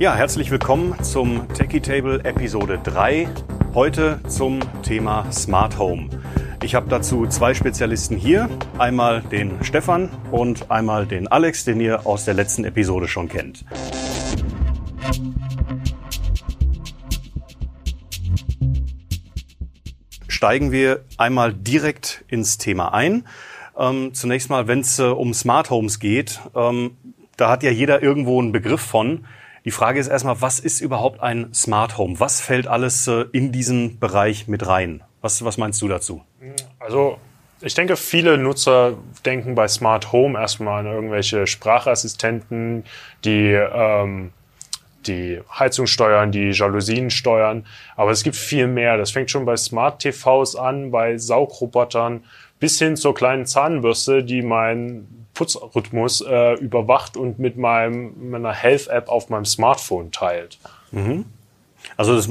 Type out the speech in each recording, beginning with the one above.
Ja, herzlich willkommen zum Techie Table Episode 3. Heute zum Thema Smart Home. Ich habe dazu zwei Spezialisten hier. Einmal den Stefan und einmal den Alex, den ihr aus der letzten Episode schon kennt. Steigen wir einmal direkt ins Thema ein. Ähm, zunächst mal, wenn es äh, um Smart Homes geht, ähm, da hat ja jeder irgendwo einen Begriff von. Die Frage ist erstmal, was ist überhaupt ein Smart Home? Was fällt alles äh, in diesen Bereich mit rein? Was, was meinst du dazu? Also ich denke, viele Nutzer denken bei Smart Home erstmal an irgendwelche Sprachassistenten, die ähm, die Heizung steuern, die Jalousien steuern. Aber es gibt viel mehr. Das fängt schon bei Smart TVs an, bei Saugrobotern bis hin zur kleinen Zahnbürste, die meinen Putzrhythmus äh, überwacht und mit meinem, meiner Health-App auf meinem Smartphone teilt. Mhm. Also das,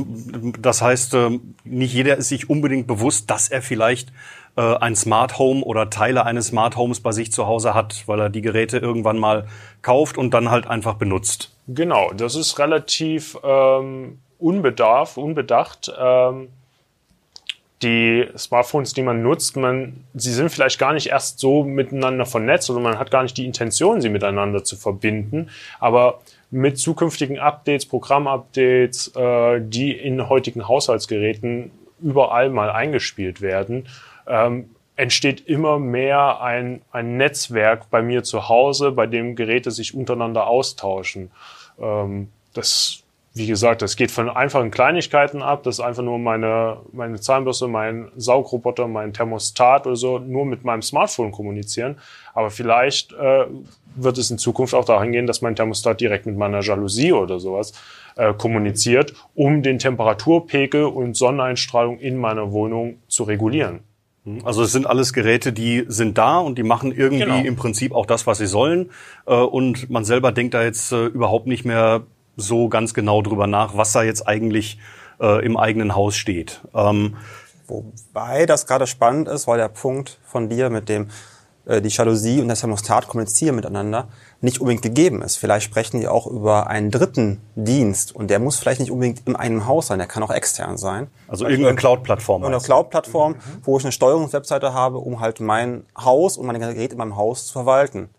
das heißt, äh, nicht jeder ist sich unbedingt bewusst, dass er vielleicht äh, ein Smart Home oder Teile eines Smart Homes bei sich zu Hause hat, weil er die Geräte irgendwann mal kauft und dann halt einfach benutzt. Genau, das ist relativ ähm, unbedarf, unbedacht. Ähm, die Smartphones, die man nutzt, man, sie sind vielleicht gar nicht erst so miteinander vernetzt oder man hat gar nicht die Intention, sie miteinander zu verbinden. Aber mit zukünftigen Updates, Programmupdates, äh, die in heutigen Haushaltsgeräten überall mal eingespielt werden, ähm, entsteht immer mehr ein, ein Netzwerk bei mir zu Hause, bei dem Geräte sich untereinander austauschen. Ähm, das wie gesagt, das geht von einfachen Kleinigkeiten ab. Das ist einfach nur meine, meine Zahnbürste, mein Saugroboter, mein Thermostat oder so, nur mit meinem Smartphone kommunizieren. Aber vielleicht äh, wird es in Zukunft auch dahin gehen, dass mein Thermostat direkt mit meiner Jalousie oder sowas äh, kommuniziert, um den Temperaturpegel und Sonneneinstrahlung in meiner Wohnung zu regulieren. Also es sind alles Geräte, die sind da und die machen irgendwie genau. im Prinzip auch das, was sie sollen. Äh, und man selber denkt da jetzt äh, überhaupt nicht mehr so ganz genau drüber nach, was da jetzt eigentlich äh, im eigenen Haus steht. Ähm, Wobei das gerade spannend ist, weil der Punkt von dir mit dem äh, die Jalousie und das Thermostat kommunizieren miteinander nicht unbedingt gegeben ist. Vielleicht sprechen die auch über einen dritten Dienst und der muss vielleicht nicht unbedingt in einem Haus sein, der kann auch extern sein. Also irgendeine Cloud-Plattform. Eine Cloud-Plattform, mhm. wo ich eine Steuerungswebseite habe, um halt mein Haus und meine Geräte in meinem Haus zu verwalten.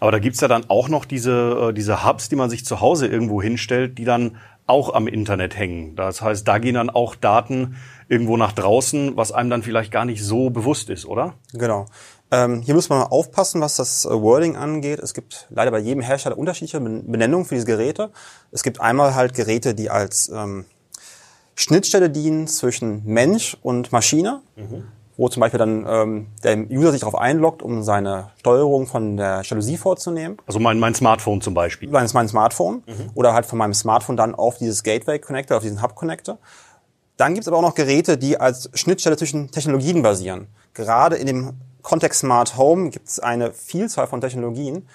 Aber da gibt's ja dann auch noch diese, äh, diese Hubs, die man sich zu Hause irgendwo hinstellt, die dann auch am Internet hängen. Das heißt, da gehen dann auch Daten irgendwo nach draußen, was einem dann vielleicht gar nicht so bewusst ist, oder? Genau. Ähm, hier muss man aufpassen, was das äh, Wording angeht. Es gibt leider bei jedem Hersteller unterschiedliche Benennungen für diese Geräte. Es gibt einmal halt Geräte, die als ähm, Schnittstelle dienen zwischen Mensch und Maschine. Mhm wo zum Beispiel dann ähm, der User sich darauf einloggt, um seine Steuerung von der Jalousie vorzunehmen. Also mein, mein Smartphone zum Beispiel. Mein, mein Smartphone mhm. oder halt von meinem Smartphone dann auf dieses Gateway Connector, auf diesen Hub Connector. Dann gibt es aber auch noch Geräte, die als Schnittstelle zwischen Technologien basieren. Gerade in dem Kontext Smart Home gibt es eine Vielzahl von Technologien.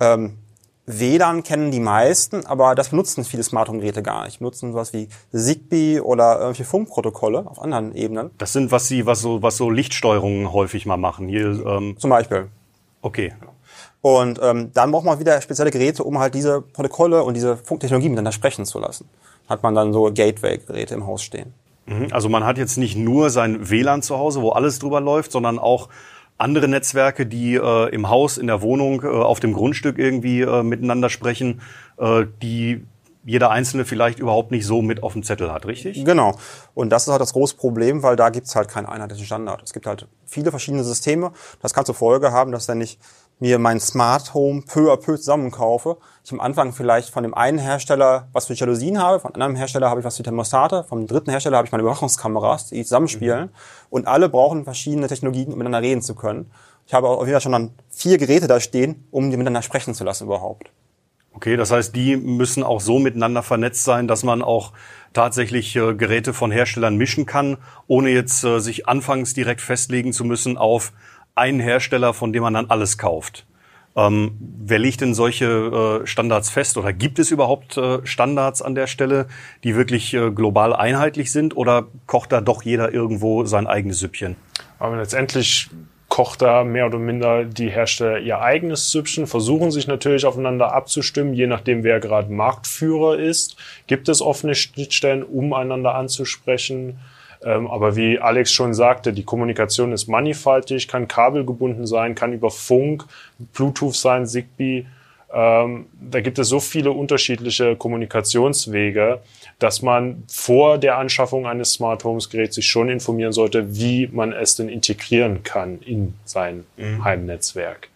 Ähm, WLAN kennen die meisten, aber das benutzen viele Smart Home Geräte gar nicht. Benutzen sowas wie Zigbee oder irgendwelche Funkprotokolle auf anderen Ebenen. Das sind was sie was so was so Lichtsteuerungen häufig mal machen. Hier ähm zum Beispiel. Okay. Und ähm, dann braucht man wieder spezielle Geräte, um halt diese Protokolle und diese Funktechnologie miteinander sprechen zu lassen. Hat man dann so Gateway-Geräte im Haus stehen. Mhm. Also man hat jetzt nicht nur sein WLAN zu Hause, wo alles drüber läuft, sondern auch andere Netzwerke, die äh, im Haus, in der Wohnung, äh, auf dem Grundstück irgendwie äh, miteinander sprechen, äh, die jeder Einzelne vielleicht überhaupt nicht so mit auf dem Zettel hat, richtig? Genau. Und das ist halt das große Problem, weil da gibt's halt keinen einheitlichen Standard. Es gibt halt viele verschiedene Systeme. Das kann zur Folge haben, dass wenn ich mir mein Smart Home peu à peu zusammenkaufe, ich am Anfang vielleicht von dem einen Hersteller was für Jalousien habe, von einem Hersteller habe ich was für Thermostate, vom dritten Hersteller habe ich meine Überwachungskameras, die zusammenspielen. Mhm. Und alle brauchen verschiedene Technologien, um miteinander reden zu können. Ich habe auch wieder schon dann vier Geräte da stehen, um die miteinander sprechen zu lassen überhaupt. Okay, das heißt, die müssen auch so miteinander vernetzt sein, dass man auch tatsächlich äh, Geräte von Herstellern mischen kann, ohne jetzt äh, sich anfangs direkt festlegen zu müssen auf einen Hersteller, von dem man dann alles kauft. Ähm, wer legt denn solche äh, Standards fest oder gibt es überhaupt äh, Standards an der Stelle, die wirklich äh, global einheitlich sind oder kocht da doch jeder irgendwo sein eigenes Süppchen? Aber letztendlich kocht da mehr oder minder die Hersteller ihr eigenes Süppchen, versuchen sich natürlich aufeinander abzustimmen, je nachdem wer gerade Marktführer ist. Gibt es offene Schnittstellen, um einander anzusprechen? Ähm, aber wie Alex schon sagte, die Kommunikation ist mannigfaltig, kann kabelgebunden sein, kann über Funk, Bluetooth sein, Zigbee. Ähm, da gibt es so viele unterschiedliche Kommunikationswege, dass man vor der Anschaffung eines Smart Homes Geräts sich schon informieren sollte, wie man es denn integrieren kann in sein mhm. Heimnetzwerk.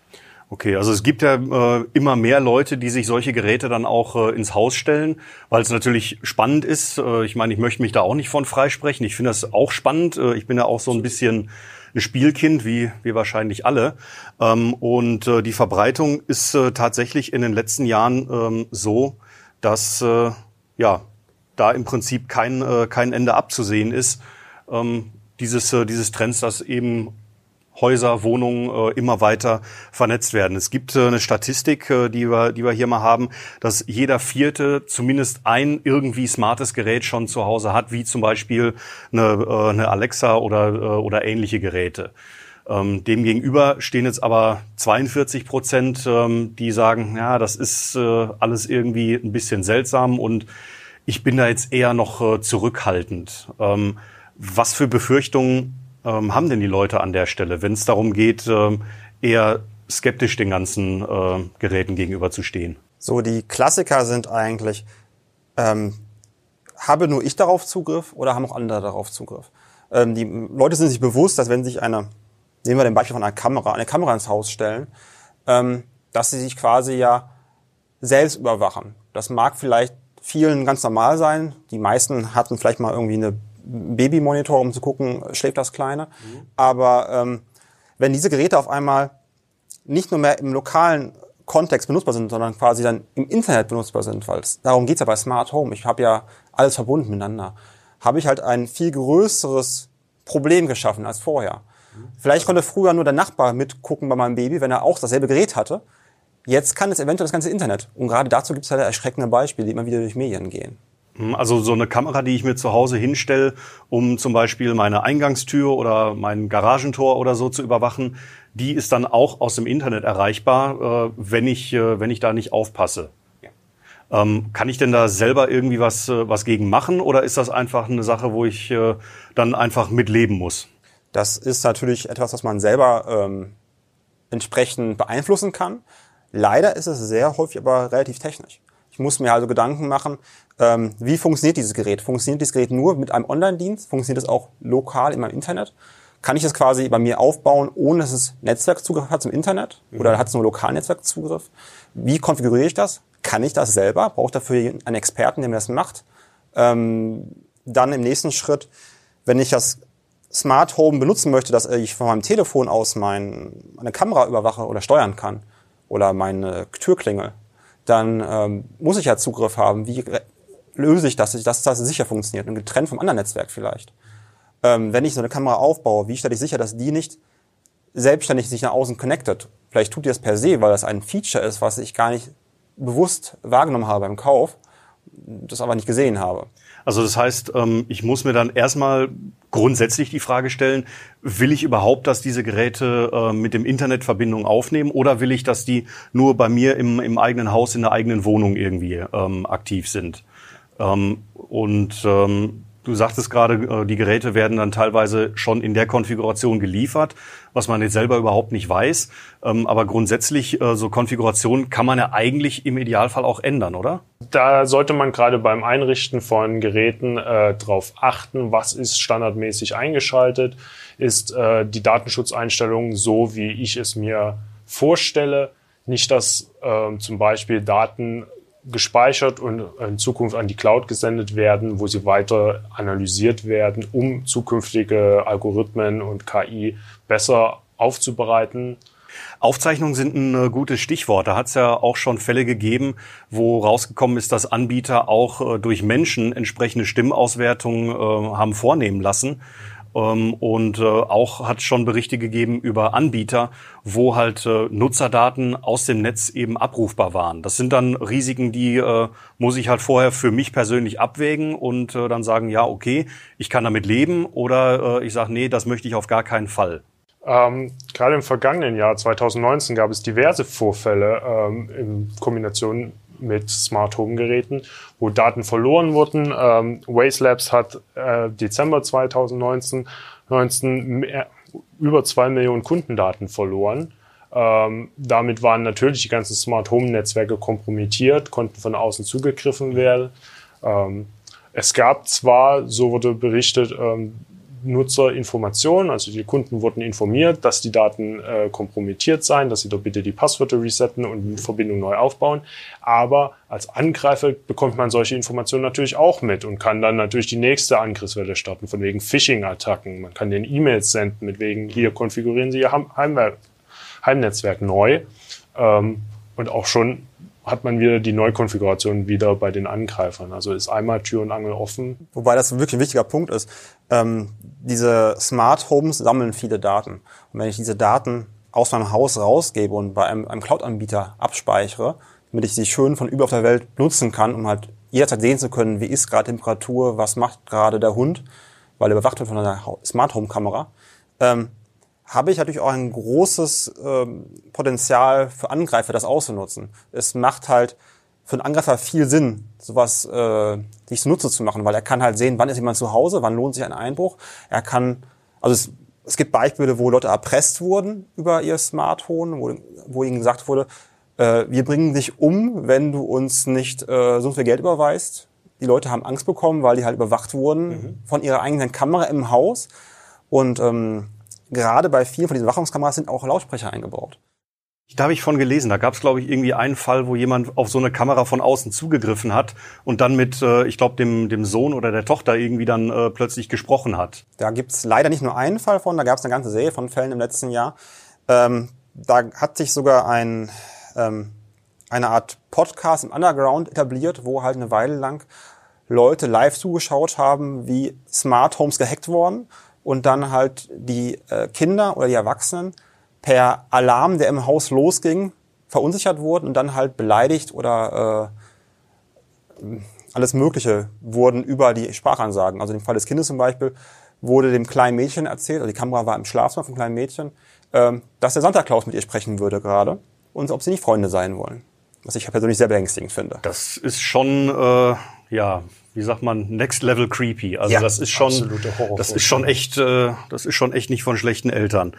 Okay, also es gibt ja äh, immer mehr Leute, die sich solche Geräte dann auch äh, ins Haus stellen, weil es natürlich spannend ist. Äh, ich meine, ich möchte mich da auch nicht von freisprechen. Ich finde das auch spannend. Äh, ich bin ja auch so ein bisschen ein Spielkind, wie, wie wahrscheinlich alle. Ähm, und äh, die Verbreitung ist äh, tatsächlich in den letzten Jahren ähm, so, dass äh, ja da im Prinzip kein, äh, kein Ende abzusehen ist. Ähm, dieses, äh, dieses Trends, dass eben Häuser, Wohnungen äh, immer weiter vernetzt werden. Es gibt äh, eine Statistik, äh, die, wir, die wir hier mal haben, dass jeder Vierte zumindest ein irgendwie smartes Gerät schon zu Hause hat, wie zum Beispiel eine, eine Alexa oder, oder ähnliche Geräte. Ähm, Demgegenüber stehen jetzt aber 42 Prozent, ähm, die sagen, ja, das ist alles irgendwie ein bisschen seltsam und ich bin da jetzt eher noch zurückhaltend. Ähm, was für Befürchtungen ähm, haben denn die Leute an der Stelle, wenn es darum geht, ähm, eher skeptisch den ganzen äh, Geräten gegenüberzustehen? So, die Klassiker sind eigentlich, ähm, habe nur ich darauf Zugriff oder haben auch andere darauf Zugriff? Ähm, die Leute sind sich bewusst, dass wenn sich eine, nehmen wir den Beispiel von einer Kamera, eine Kamera ins Haus stellen, ähm, dass sie sich quasi ja selbst überwachen. Das mag vielleicht vielen ganz normal sein. Die meisten hatten vielleicht mal irgendwie eine Babymonitor, um zu gucken, schläft das Kleine. Mhm. Aber ähm, wenn diese Geräte auf einmal nicht nur mehr im lokalen Kontext benutzbar sind, sondern quasi dann im Internet benutzbar sind, weil darum geht's ja bei Smart Home. Ich habe ja alles verbunden miteinander. Habe ich halt ein viel größeres Problem geschaffen als vorher. Vielleicht konnte früher nur der Nachbar mitgucken bei meinem Baby, wenn er auch dasselbe Gerät hatte. Jetzt kann es eventuell das ganze Internet. Und gerade dazu gibt es halt erschreckende Beispiele, die immer wieder durch Medien gehen. Hm, also so eine Kamera, die ich mir zu Hause hinstelle, um zum Beispiel meine Eingangstür oder mein Garagentor oder so zu überwachen, die ist dann auch aus dem Internet erreichbar, äh, wenn ich äh, wenn ich da nicht aufpasse. Ähm, kann ich denn da selber irgendwie was äh, was gegen machen oder ist das einfach eine Sache, wo ich dann einfach mitleben muss? Das ist natürlich etwas, was man selber ähm, entsprechend beeinflussen kann. Leider ist es sehr häufig aber relativ technisch. Ich muss mir also Gedanken machen, ähm, wie funktioniert dieses Gerät? Funktioniert dieses Gerät nur mit einem Online-Dienst? Funktioniert es auch lokal in meinem Internet? Kann ich das quasi bei mir aufbauen, ohne dass es Netzwerkzugriff hat zum Internet? Mhm. Oder hat es nur Lokalnetzwerkzugriff? Wie konfiguriere ich das? Kann ich das selber? Brauche ich dafür einen Experten, der mir das macht? Ähm, dann im nächsten Schritt, wenn ich das Smart Home benutzen möchte, dass ich von meinem Telefon aus mein, meine Kamera überwache oder steuern kann oder meine Türklingel, dann ähm, muss ich ja Zugriff haben. Wie löse ich das, dass das sicher funktioniert und getrennt vom anderen Netzwerk vielleicht? Ähm, wenn ich so eine Kamera aufbaue, wie stelle ich sicher, dass die nicht selbstständig sich nach außen connectet? Vielleicht tut die das per se, weil das ein Feature ist, was ich gar nicht bewusst wahrgenommen habe beim Kauf, das aber nicht gesehen habe. Also das heißt, ähm, ich muss mir dann erstmal grundsätzlich die Frage stellen, will ich überhaupt, dass diese Geräte äh, mit dem Internet Verbindung aufnehmen oder will ich, dass die nur bei mir im, im eigenen Haus, in der eigenen Wohnung irgendwie ähm, aktiv sind? Ähm, und Du sagtest gerade, äh, die Geräte werden dann teilweise schon in der Konfiguration geliefert, was man jetzt selber überhaupt nicht weiß. Ähm, aber grundsätzlich, äh, so Konfiguration kann man ja eigentlich im Idealfall auch ändern, oder? Da sollte man gerade beim Einrichten von Geräten äh, darauf achten, was ist standardmäßig eingeschaltet, ist äh, die Datenschutzeinstellung so, wie ich es mir vorstelle. Nicht, dass äh, zum Beispiel Daten gespeichert und in Zukunft an die Cloud gesendet werden, wo sie weiter analysiert werden, um zukünftige Algorithmen und KI besser aufzubereiten. Aufzeichnungen sind ein äh, gutes Stichwort. Da hat es ja auch schon Fälle gegeben, wo rausgekommen ist, dass Anbieter auch äh, durch Menschen entsprechende Stimmauswertungen äh, haben vornehmen lassen. Ähm, und äh, auch hat schon Berichte gegeben über Anbieter, wo halt äh, Nutzerdaten aus dem Netz eben abrufbar waren. Das sind dann Risiken, die äh, muss ich halt vorher für mich persönlich abwägen und dann sagen, ja, okay, ich kann damit leben oder ich sage, nee, das möchte ich auf gar keinen Fall. Ähm, gerade im vergangenen Jahr 2019 gab es diverse Vorfälle ähm, in Kombination mit Smart Home Geräten, wo Daten verloren wurden. Ähm, Waze hat äh, Dezember 2019 19 mehr, über zwei Millionen Kundendaten verloren. Ähm, damit waren natürlich die ganzen Smart Home Netzwerke kompromittiert, konnten von außen zugegriffen werden. Ähm, es gab zwar, so wurde berichtet, ähm, Nutzerinformationen, also die Kunden wurden informiert, dass die Daten äh, kompromittiert seien, dass sie doch bitte die Passwörter resetten und die Verbindung neu aufbauen. Aber als Angreifer bekommt man solche Informationen natürlich auch mit und kann dann natürlich die nächste Angriffswelle starten, von wegen Phishing-Attacken. Man kann den E-Mails senden, mit wegen hier konfigurieren Sie Ihr Heim Heimnetzwerk neu. Ähm, und auch schon hat man wieder die Neukonfiguration wieder bei den Angreifern. Also ist einmal Tür und Angel offen. Wobei das wirklich ein wichtiger Punkt ist. Ähm, diese Smart Homes sammeln viele Daten. Und wenn ich diese Daten aus meinem Haus rausgebe und bei einem, einem Cloud-Anbieter abspeichere, damit ich sie schön von über auf der Welt nutzen kann, um halt jederzeit sehen zu können, wie ist gerade Temperatur, was macht gerade der Hund, weil er überwacht wird von einer Smart Home Kamera, ähm, habe ich natürlich auch ein großes ähm, Potenzial für Angreifer, das auszunutzen. Es macht halt für einen Angreifer viel Sinn, sowas äh, sich zunutze zu machen, weil er kann halt sehen, wann ist jemand zu Hause, wann lohnt sich ein Einbruch. Er kann, also es, es gibt Beispiele, wo Leute erpresst wurden über ihr Smartphone, wo, wo ihnen gesagt wurde, äh, wir bringen dich um, wenn du uns nicht äh, so viel Geld überweist. Die Leute haben Angst bekommen, weil die halt überwacht wurden mhm. von ihrer eigenen Kamera im Haus. Und ähm, gerade bei vielen von diesen Wachungskameras sind auch Lautsprecher eingebaut. Da habe ich von gelesen. Da gab es, glaube ich, irgendwie einen Fall, wo jemand auf so eine Kamera von außen zugegriffen hat und dann mit, äh, ich glaube, dem, dem Sohn oder der Tochter irgendwie dann äh, plötzlich gesprochen hat. Da gibt's leider nicht nur einen Fall von, da gab es eine ganze Serie von Fällen im letzten Jahr. Ähm, da hat sich sogar ein, ähm, eine Art Podcast im Underground etabliert, wo halt eine Weile lang Leute live zugeschaut haben, wie Smart Homes gehackt wurden und dann halt die äh, Kinder oder die Erwachsenen per Alarm, der im Haus losging, verunsichert wurden und dann halt beleidigt oder äh, alles Mögliche wurden über die Sprachansagen. Also im Fall des Kindes zum Beispiel wurde dem kleinen Mädchen erzählt, also die Kamera war im Schlafzimmer vom kleinen Mädchen, äh, dass der Santa Claus mit ihr sprechen würde gerade und ob sie nicht Freunde sein wollen. Was ich persönlich sehr beängstigend finde. Das ist schon, äh, ja, wie sagt man, next level creepy. Also ja, das ist schon, das ist schon echt, äh, das ist schon echt nicht von schlechten Eltern.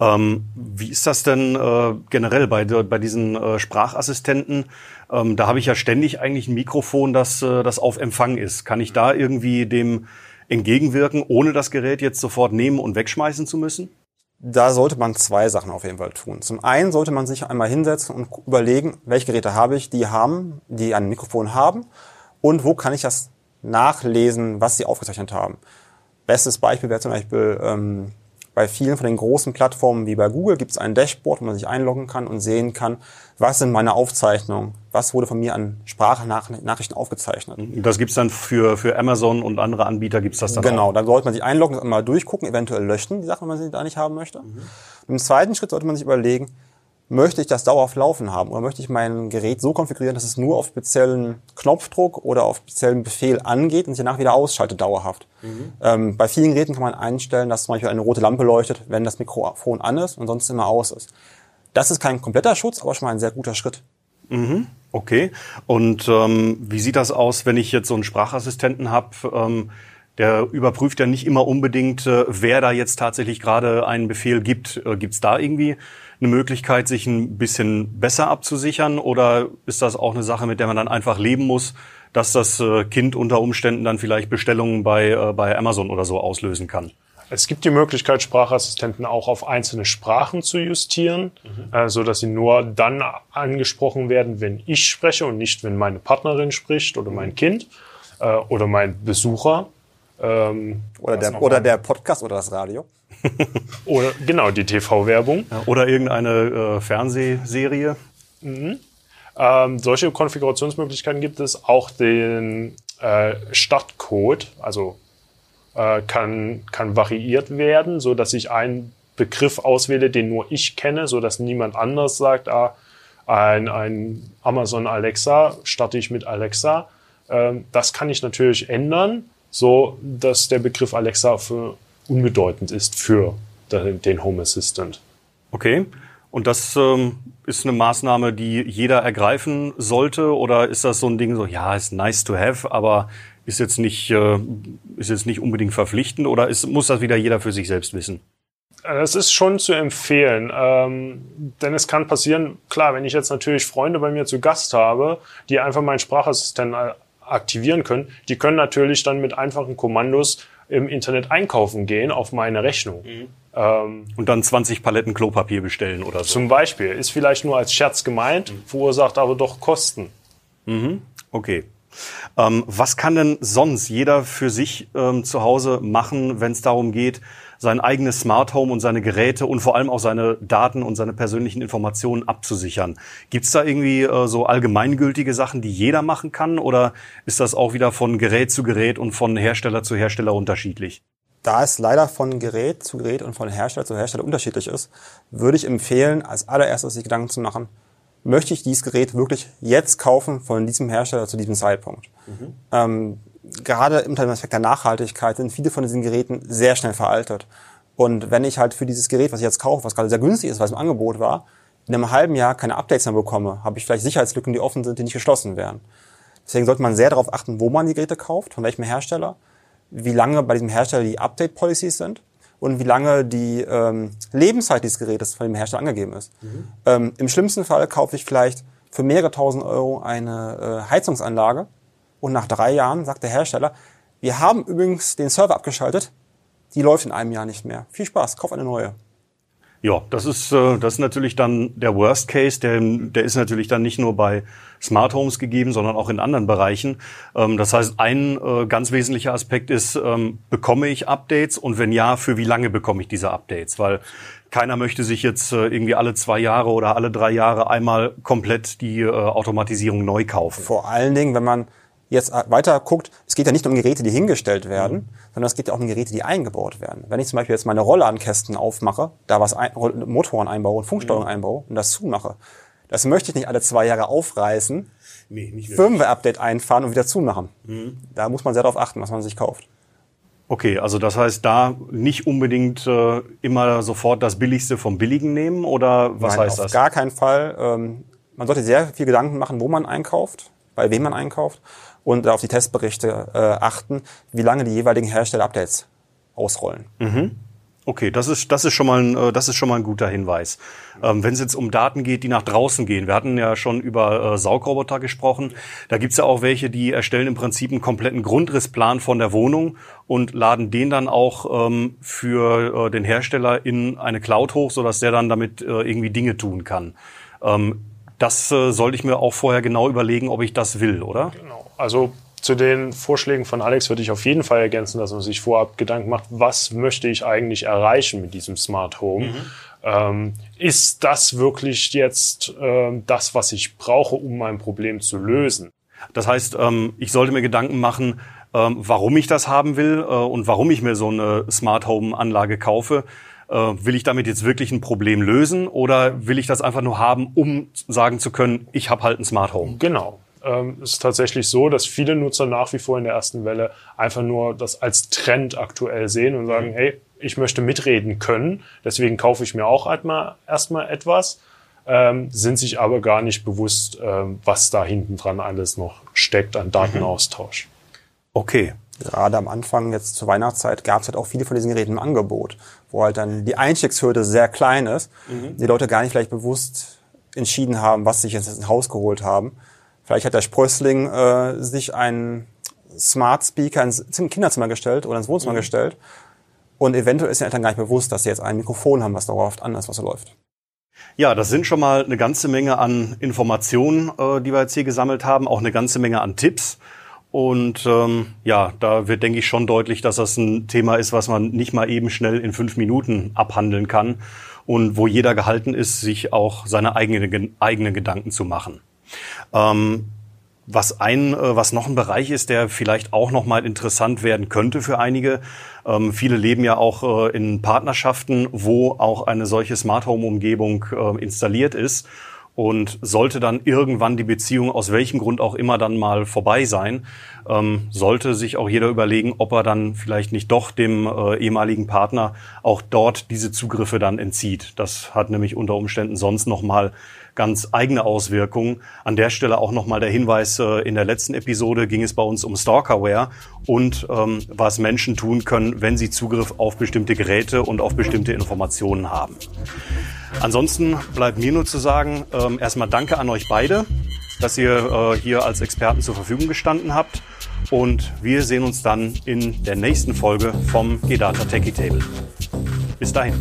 Ähm, wie ist das denn äh, generell bei, bei diesen äh, Sprachassistenten? Ähm, da habe ich ja ständig eigentlich ein Mikrofon, das, äh, das auf Empfang ist. Kann ich da irgendwie dem entgegenwirken, ohne das Gerät jetzt sofort nehmen und wegschmeißen zu müssen? Da sollte man zwei Sachen auf jeden Fall tun. Zum einen sollte man sich einmal hinsetzen und überlegen, welche Geräte habe ich, die haben, die ein Mikrofon haben und wo kann ich das nachlesen, was sie aufgezeichnet haben. Bestes Beispiel wäre zum Beispiel ähm, bei vielen von den großen Plattformen wie bei Google gibt es ein Dashboard, wo man sich einloggen kann und sehen kann, was sind meine Aufzeichnungen, was wurde von mir an Sprachnachrichten aufgezeichnet. Das gibt's dann für, für Amazon und andere Anbieter gibt's das dann Genau, auch. dann sollte man sich einloggen, mal durchgucken, eventuell löschen, die Sachen, wenn man sie da nicht haben möchte. Mhm. Im zweiten Schritt sollte man sich überlegen, möchte ich das dauerhaft laufen haben oder möchte ich mein Gerät so konfigurieren, dass es nur auf speziellen Knopfdruck oder auf speziellen Befehl angeht und sich danach wieder ausschaltet dauerhaft. Mhm. Ähm, bei vielen Geräten kann man einstellen, dass zum Beispiel eine rote Lampe leuchtet, wenn das Mikrofon an ist und sonst immer aus ist. Das ist kein kompletter Schutz, aber schon mal ein sehr guter Schritt. Mhm. Okay. Und ähm, wie sieht das aus, wenn ich jetzt so einen Sprachassistenten habe? Ähm, der überprüft ja nicht immer unbedingt, äh, wer da jetzt tatsächlich gerade einen Befehl gibt. Äh, Gibt es da irgendwie eine Möglichkeit, sich ein bisschen besser abzusichern? Oder ist das auch eine Sache, mit der man dann einfach leben muss, dass das äh, Kind unter Umständen dann vielleicht Bestellungen bei, äh, bei Amazon oder so auslösen kann? Es gibt die Möglichkeit, Sprachassistenten auch auf einzelne Sprachen zu justieren, mhm. äh, so dass sie nur dann angesprochen werden, wenn ich spreche und nicht, wenn meine Partnerin spricht oder mein Kind äh, oder mein Besucher. Ähm, oder, der, oder der Podcast oder das Radio. oder genau, die TV-Werbung. Ja, oder irgendeine äh, Fernsehserie. Mhm. Ähm, solche Konfigurationsmöglichkeiten gibt es. Auch den äh, Startcode, also äh, kann, kann variiert werden, so dass ich einen Begriff auswähle, den nur ich kenne, so dass niemand anders sagt, ah, ein, ein Amazon Alexa starte ich mit Alexa. Ähm, das kann ich natürlich ändern, so dass der Begriff Alexa für unbedeutend ist für den Home Assistant. Okay. Und das ähm, ist eine Maßnahme, die jeder ergreifen sollte? Oder ist das so ein Ding so, ja, ist nice to have, aber ist jetzt nicht, äh, ist jetzt nicht unbedingt verpflichtend? Oder ist, muss das wieder jeder für sich selbst wissen? Es ist schon zu empfehlen, ähm, denn es kann passieren, klar, wenn ich jetzt natürlich Freunde bei mir zu Gast habe, die einfach meinen Sprachassistenten äh, aktivieren können, die können natürlich dann mit einfachen Kommandos im Internet einkaufen gehen auf meine Rechnung. Mhm. Ähm, und dann 20 Paletten Klopapier bestellen oder so. Zum Beispiel. Ist vielleicht nur als Scherz gemeint, mhm. verursacht aber doch Kosten. Mhm. Okay. Ähm, was kann denn sonst jeder für sich ähm, zu Hause machen, wenn es darum geht, sein eigenes Smart Home und seine Geräte und vor allem auch seine Daten und seine persönlichen Informationen abzusichern. Gibt es da irgendwie äh, so allgemeingültige Sachen, die jeder machen kann oder ist das auch wieder von Gerät zu Gerät und von Hersteller zu Hersteller unterschiedlich? Da es leider von Gerät zu Gerät und von Hersteller zu Hersteller unterschiedlich ist, würde ich empfehlen, als allererstes sich Gedanken zu machen, möchte ich dieses Gerät wirklich jetzt kaufen von diesem Hersteller zu diesem Zeitpunkt? Mhm. Ähm, gerade dem Aspekt der Nachhaltigkeit sind viele von diesen Geräten sehr schnell veraltet. Und wenn ich halt für dieses Gerät, was ich jetzt kaufe, was gerade sehr günstig ist, weil es im Angebot war, in einem halben Jahr keine Updates mehr bekomme, habe ich vielleicht Sicherheitslücken, die offen sind, die nicht geschlossen werden. Deswegen sollte man sehr darauf achten, wo man die Geräte kauft, von welchem Hersteller, wie lange bei diesem Hersteller die Update-Policies sind und wie lange die ähm, Lebenszeit dieses Gerätes von dem Hersteller angegeben ist. Mhm. Ähm, Im schlimmsten Fall kaufe ich vielleicht für mehrere tausend Euro eine äh, Heizungsanlage, und nach drei Jahren sagt der Hersteller, wir haben übrigens den Server abgeschaltet, die läuft in einem Jahr nicht mehr. Viel Spaß, kauf eine neue. Ja, das ist, äh, das ist natürlich dann der Worst Case, der, der ist natürlich dann nicht nur bei Smart Homes gegeben, sondern auch in anderen Bereichen. Ähm, das heißt, ein äh, ganz wesentlicher Aspekt ist, ähm, bekomme ich Updates und wenn ja, für wie lange bekomme ich diese Updates? Weil keiner möchte sich jetzt äh, irgendwie alle zwei Jahre oder alle drei Jahre einmal komplett die Automatisierung neu kaufen. Vor allen Dingen, wenn man jetzt weiter guckt, es geht ja nicht um Geräte, die hingestellt werden, mhm. sondern es geht ja auch um Geräte, die eingebaut werden. Wenn ich zum Beispiel jetzt meine Rollladenkästen aufmache, da was ein, Motoren einbaue und Funksteuerung mhm. einbaue und das zumache, das möchte ich nicht alle zwei Jahre aufreißen, nee, Firmware-Update einfahren und wieder zumachen. Mhm. Da muss man sehr darauf achten, was man sich kauft. Okay, also das heißt, da nicht unbedingt äh, immer sofort das Billigste vom Billigen nehmen oder was Nein, heißt auf das? Gar keinen Fall. Ähm, man sollte sehr viel Gedanken machen, wo man einkauft, bei wem man einkauft und auf die Testberichte äh, achten, wie lange die jeweiligen Hersteller Updates ausrollen. Mhm. Okay, das ist, das ist schon mal ein, äh, das ist schon mal ein guter Hinweis. Ähm, Wenn es jetzt um Daten geht, die nach draußen gehen, wir hatten ja schon über äh, Saugroboter gesprochen, da gibt's ja auch welche, die erstellen im Prinzip einen kompletten Grundrissplan von der Wohnung und laden den dann auch ähm, für äh, den Hersteller in eine Cloud hoch, sodass der dann damit äh, irgendwie Dinge tun kann. Ähm, das äh, sollte ich mir auch vorher genau überlegen, ob ich das will, oder? Genau. Also zu den Vorschlägen von Alex würde ich auf jeden Fall ergänzen, dass man sich vorab Gedanken macht, was möchte ich eigentlich erreichen mit diesem Smart Home? Mhm. Ähm, ist das wirklich jetzt ähm, das, was ich brauche, um mein Problem zu lösen? Das heißt, ähm, ich sollte mir Gedanken machen, ähm, warum ich das haben will äh, und warum ich mir so eine Smart Home Anlage kaufe. Äh, will ich damit jetzt wirklich ein Problem lösen oder will ich das einfach nur haben, um sagen zu können, ich habe halt ein Smart Home? Genau ähm, ist tatsächlich so, dass viele Nutzer nach wie vor in der ersten Welle einfach nur das als Trend aktuell sehen und sagen, mhm. hey, ich möchte mitreden können, deswegen kaufe ich mir auch erstmal, erstmal etwas, ähm, sind sich aber gar nicht bewusst, ähm, was da hinten dran alles noch steckt an Datenaustausch. Okay. Gerade am Anfang, jetzt zur Weihnachtszeit, gab es halt auch viele von diesen Geräten im Angebot, wo halt dann die Einstiegshürde sehr klein ist, mhm. die Leute gar nicht vielleicht bewusst entschieden haben, was sie sich jetzt ins Haus geholt haben. Vielleicht hat der Sprössling äh, sich einen Smart Speaker ins Kinderzimmer gestellt oder ins Wohnzimmer mhm. gestellt. Und eventuell ist den Eltern gar nicht bewusst, dass sie jetzt ein Mikrofon haben, was dauerhaft anders was so läuft. Ja, das sind schon mal eine ganze Menge an Informationen, äh, die wir jetzt hier gesammelt haben, auch eine ganze Menge an Tipps. Und ähm, ja, da wird, denke ich, schon deutlich, dass das ein Thema ist, was man nicht mal eben schnell in fünf Minuten abhandeln kann und wo jeder gehalten ist, sich auch seine eigenen, eigenen Gedanken zu machen. Ähm, was ein, äh, was noch ein Bereich ist, der vielleicht auch noch mal interessant werden könnte für einige. Ähm, viele leben ja auch äh, in Partnerschaften, wo auch eine solche Smart Home Umgebung äh, installiert ist. Und sollte dann irgendwann die Beziehung aus welchem Grund auch immer dann mal vorbei sein, ähm, sollte sich auch jeder überlegen, ob er dann vielleicht nicht doch dem äh, ehemaligen Partner auch dort diese Zugriffe dann entzieht. Das hat nämlich unter Umständen sonst nochmal ganz eigene Auswirkungen. An der Stelle auch nochmal der Hinweis, äh, in der letzten Episode ging es bei uns um Stalkerware und ähm, was Menschen tun können, wenn sie Zugriff auf bestimmte Geräte und auf bestimmte Informationen haben. Ansonsten bleibt mir nur zu sagen, ähm, erstmal danke an euch beide, dass ihr äh, hier als Experten zur Verfügung gestanden habt. Und wir sehen uns dann in der nächsten Folge vom G-Data Techie Table. Bis dahin.